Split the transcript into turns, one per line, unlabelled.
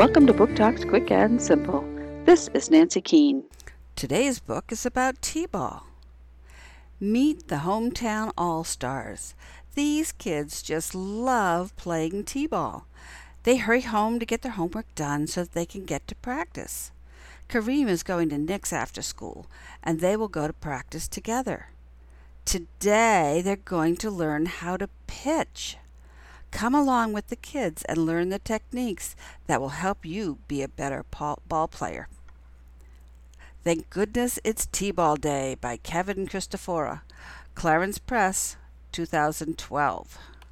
Welcome to Book Talks Quick and Simple. This is Nancy Keane.
Today's book is about T ball. Meet the hometown all stars. These kids just love playing T ball. They hurry home to get their homework done so that they can get to practice. Kareem is going to Nick's after school, and they will go to practice together. Today, they're going to learn how to pitch. Come along with the kids and learn the techniques that will help you be a better ball player. Thank goodness it's T-Ball Day by Kevin Christofora. Clarence Press, 2012.